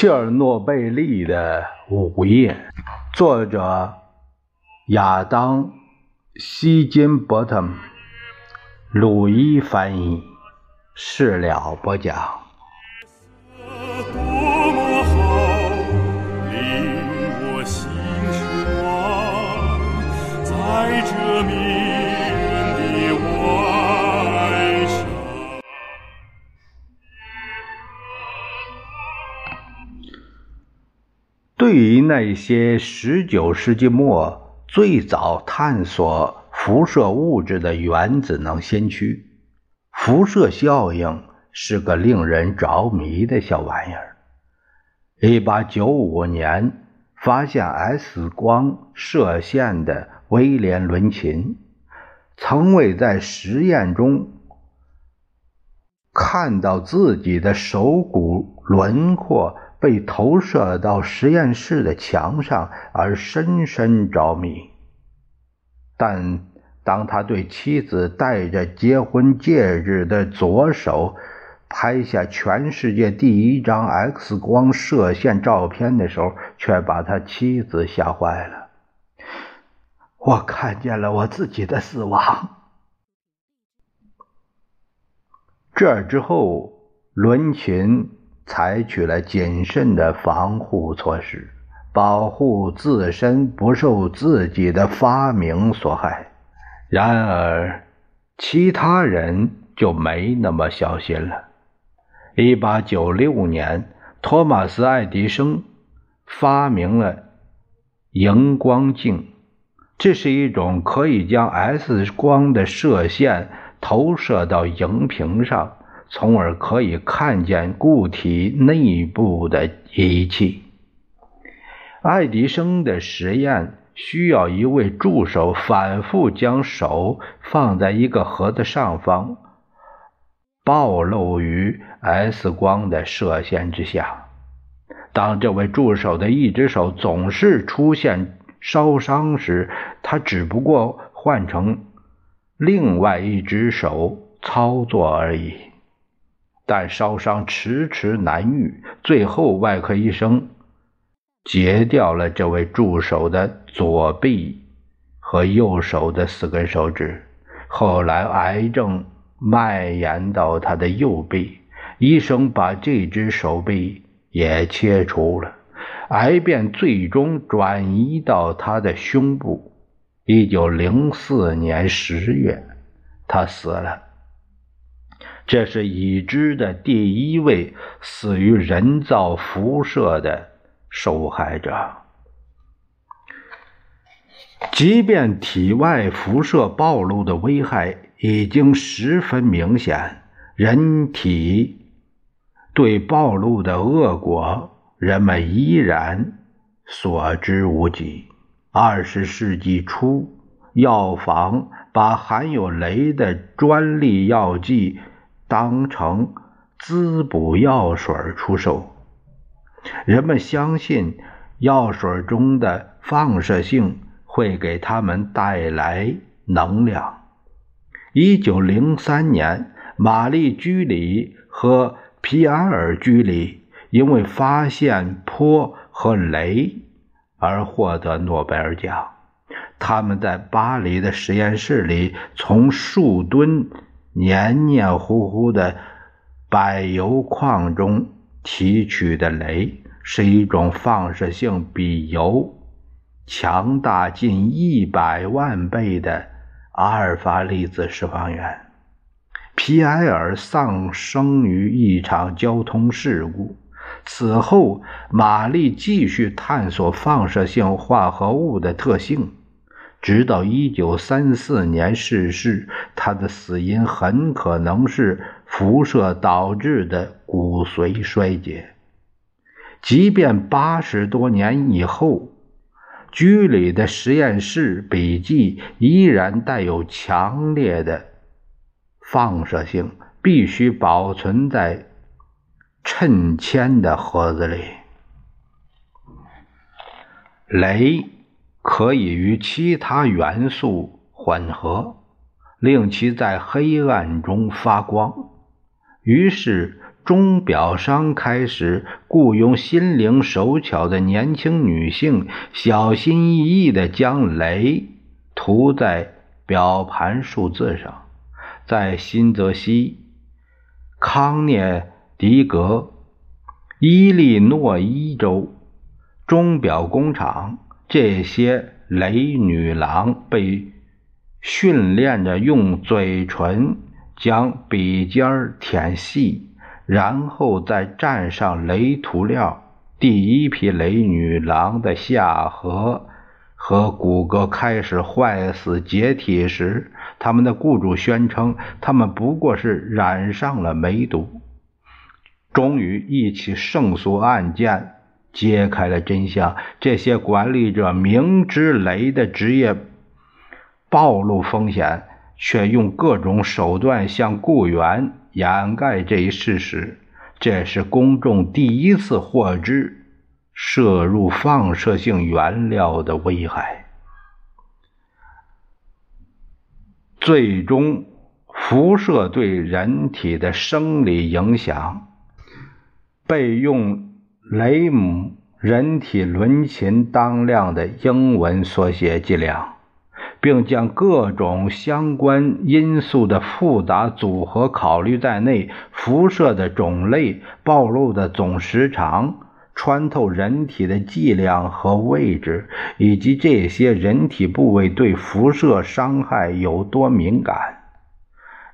切尔诺贝利的午夜，作者亚当·希金伯特，鲁伊翻译，事了不讲。对于那些十九世纪末最早探索辐射物质的原子能先驱，辐射效应是个令人着迷的小玩意儿。一八九五年发现 X 光射线的威廉·伦琴，曾未在实验中看到自己的手骨轮廓。被投射到实验室的墙上而深深着迷，但当他对妻子戴着结婚戒指的左手拍下全世界第一张 X 光射线照片的时候，却把他妻子吓坏了。我看见了我自己的死亡。这之后，伦琴。采取了谨慎的防护措施，保护自身不受自己的发明所害。然而，其他人就没那么小心了。一八九六年，托马斯·爱迪生发明了荧光镜，这是一种可以将 X 光的射线投射到荧屏上。从而可以看见固体内部的仪器。爱迪生的实验需要一位助手反复将手放在一个盒子上方，暴露于 X 光的射线之下。当这位助手的一只手总是出现烧伤时，他只不过换成另外一只手操作而已。但烧伤迟迟难愈，最后外科医生截掉了这位助手的左臂和右手的四根手指。后来癌症蔓延到他的右臂，医生把这只手臂也切除了，癌变最终转移到他的胸部。一九零四年十月，他死了。这是已知的第一位死于人造辐射的受害者。即便体外辐射暴露的危害已经十分明显，人体对暴露的恶果，人们依然所知无几。二十世纪初，药房把含有镭的专利药剂。当成滋补药水出售，人们相信药水中的放射性会给他们带来能量。一九零三年，玛丽居里和皮埃尔居里因为发现钋和镭而获得诺贝尔奖。他们在巴黎的实验室里从数吨。黏黏糊糊的柏油矿中提取的镭是一种放射性比铀强大近一百万倍的阿尔法粒子释放源。皮埃尔丧生于一场交通事故。此后，玛丽继续探索放射性化合物的特性。直到一九三四年逝世，他的死因很可能是辐射导致的骨髓衰竭。即便八十多年以后，居里的实验室笔记依然带有强烈的放射性，必须保存在衬铅的盒子里。镭。可以与其他元素混合，令其在黑暗中发光。于是，钟表商开始雇佣心灵手巧的年轻女性，小心翼翼地将镭涂在表盘数字上。在新泽西、康涅狄格、伊利诺伊州钟表工厂，这些雷女郎被训练着用嘴唇将笔尖儿舔细，然后再蘸上雷涂料。第一批雷女郎的下颌和骨骼开始坏死解体时，他们的雇主宣称，他们不过是染上了梅毒。终于，一起胜诉案件揭开了真相：这些管理者明知雷的职业暴露风险，却用各种手段向雇员掩盖这一事实。这是公众第一次获知摄入放射性原料的危害。最终，辐射对人体的生理影响被用雷姆人体伦琴当量的英文缩写计量，并将各种相关因素的复杂组合考虑在内。辐射的种类、暴露的总时长。穿透人体的剂量和位置，以及这些人体部位对辐射伤害有多敏感，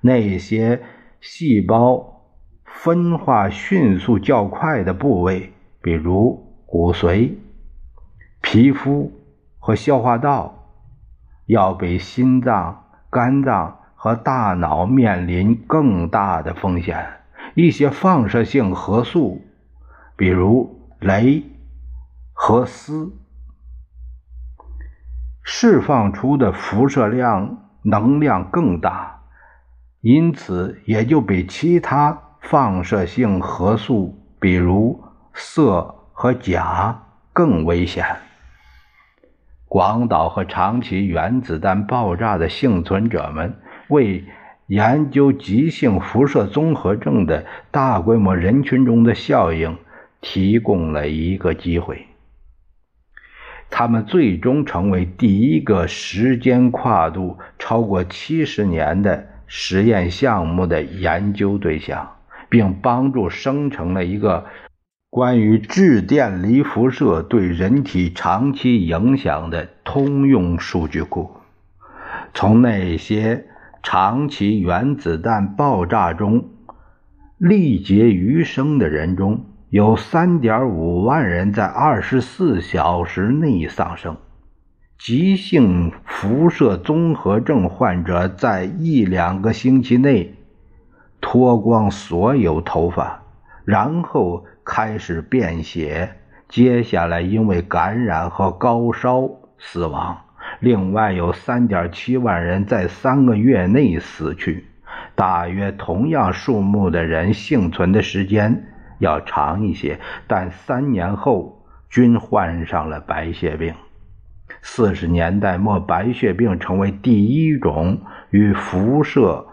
那些细胞分化迅速较快的部位，比如骨髓、皮肤和消化道，要比心脏、肝脏和大脑面临更大的风险。一些放射性核素，比如。镭和锶释放出的辐射量能量更大，因此也就比其他放射性核素，比如铯和钾更危险。广岛和长崎原子弹爆炸的幸存者们为研究急性辐射综合症的大规模人群中的效应。提供了一个机会，他们最终成为第一个时间跨度超过七十年的实验项目的研究对象，并帮助生成了一个关于致电离辐射对人体长期影响的通用数据库。从那些长期原子弹爆炸中力竭余生的人中。有三点五万人在二十四小时内丧生，急性辐射综合症患者在一两个星期内脱光所有头发，然后开始便血，接下来因为感染和高烧死亡。另外有三点七万人在三个月内死去，大约同样数目的人幸存的时间。要长一些，但三年后均患上了白血病。四十年代末，白血病成为第一种与辐射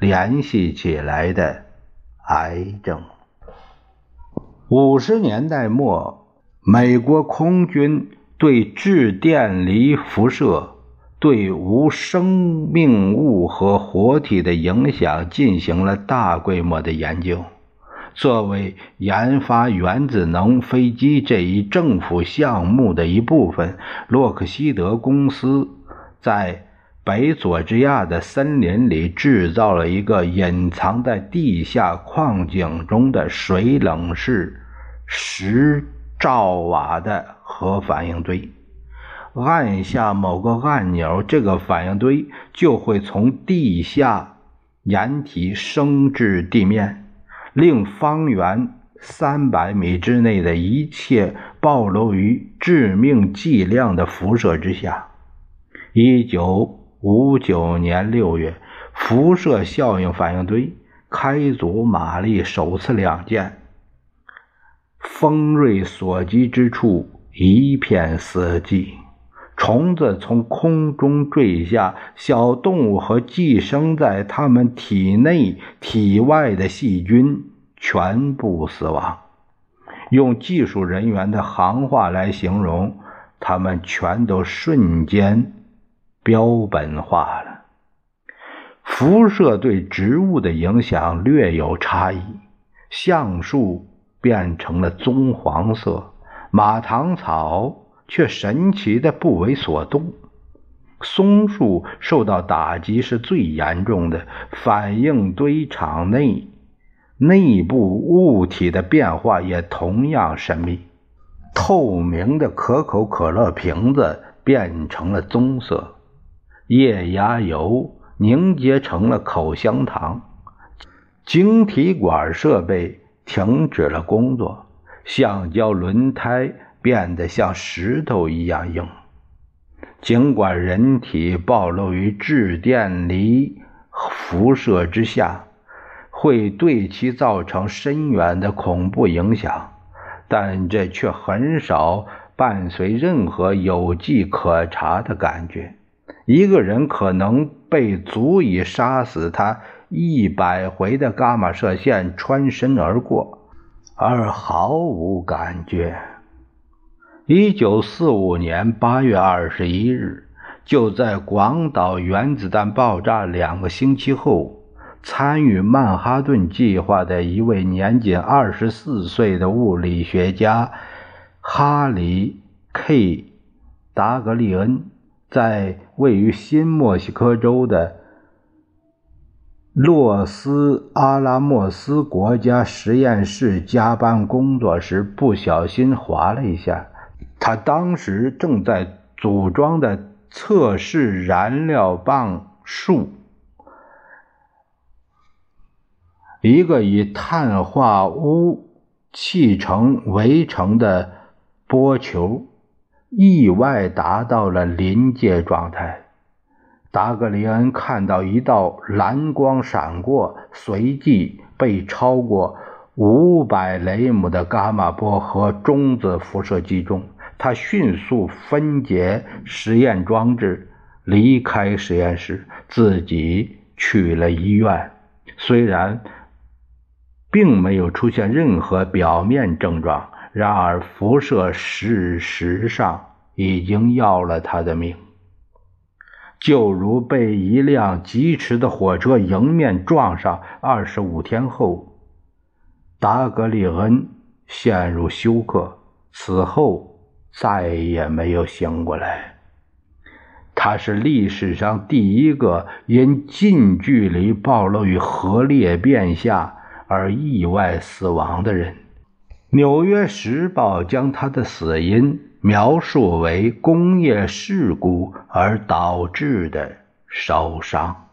联系起来的癌症。五十年代末，美国空军对致电离辐射对无生命物和活体的影响进行了大规模的研究。作为研发原子能飞机这一政府项目的一部分，洛克希德公司在北佐治亚的森林里制造了一个隐藏在地下矿井中的水冷式十兆瓦的核反应堆。按下某个按钮，这个反应堆就会从地下掩体升至地面。令方圆三百米之内的一切暴露于致命剂量的辐射之下。一九五九年六月，辐射效应反应堆开足马力首次亮剑，锋锐所及之处一片死寂。虫子从空中坠下，小动物和寄生在它们体内、体外的细菌全部死亡。用技术人员的行话来形容，他们全都瞬间标本化了。辐射对植物的影响略有差异，橡树变成了棕黄色，马唐草却神奇的不为所动。松树受到打击是最严重的，反应堆场内内部物体的变化也同样神秘。透明的可口可乐瓶子变成了棕色，液压油凝结成了口香糖，晶体管设备停止了工作，橡胶轮胎变得像石头一样硬。尽管人体暴露于质电离辐射之下，会对其造成深远的恐怖影响，但这却很少伴随任何有迹可查的感觉。一个人可能被足以杀死他一百回的伽马射线穿身而过，而毫无感觉。一九四五年八月二十一日，就在广岛原子弹爆炸两个星期后，参与曼哈顿计划的一位年仅二十四岁的物理学家哈里 ·K· 达格利恩，在位于新墨西哥州的洛斯阿拉莫斯国家实验室加班工作时，不小心滑了一下。他当时正在组装的测试燃料棒束，一个以碳化钨砌成围成的波球，意外达到了临界状态。达格里恩看到一道蓝光闪过，随即被超过五百雷姆的伽马波和中子辐射击中。他迅速分解实验装置，离开实验室，自己去了医院。虽然并没有出现任何表面症状，然而辐射事实上已经要了他的命，就如被一辆疾驰的火车迎面撞上。二十五天后，达格里恩陷入休克，此后。再也没有醒过来。他是历史上第一个因近距离暴露于核裂变下而意外死亡的人。《纽约时报》将他的死因描述为工业事故而导致的烧伤。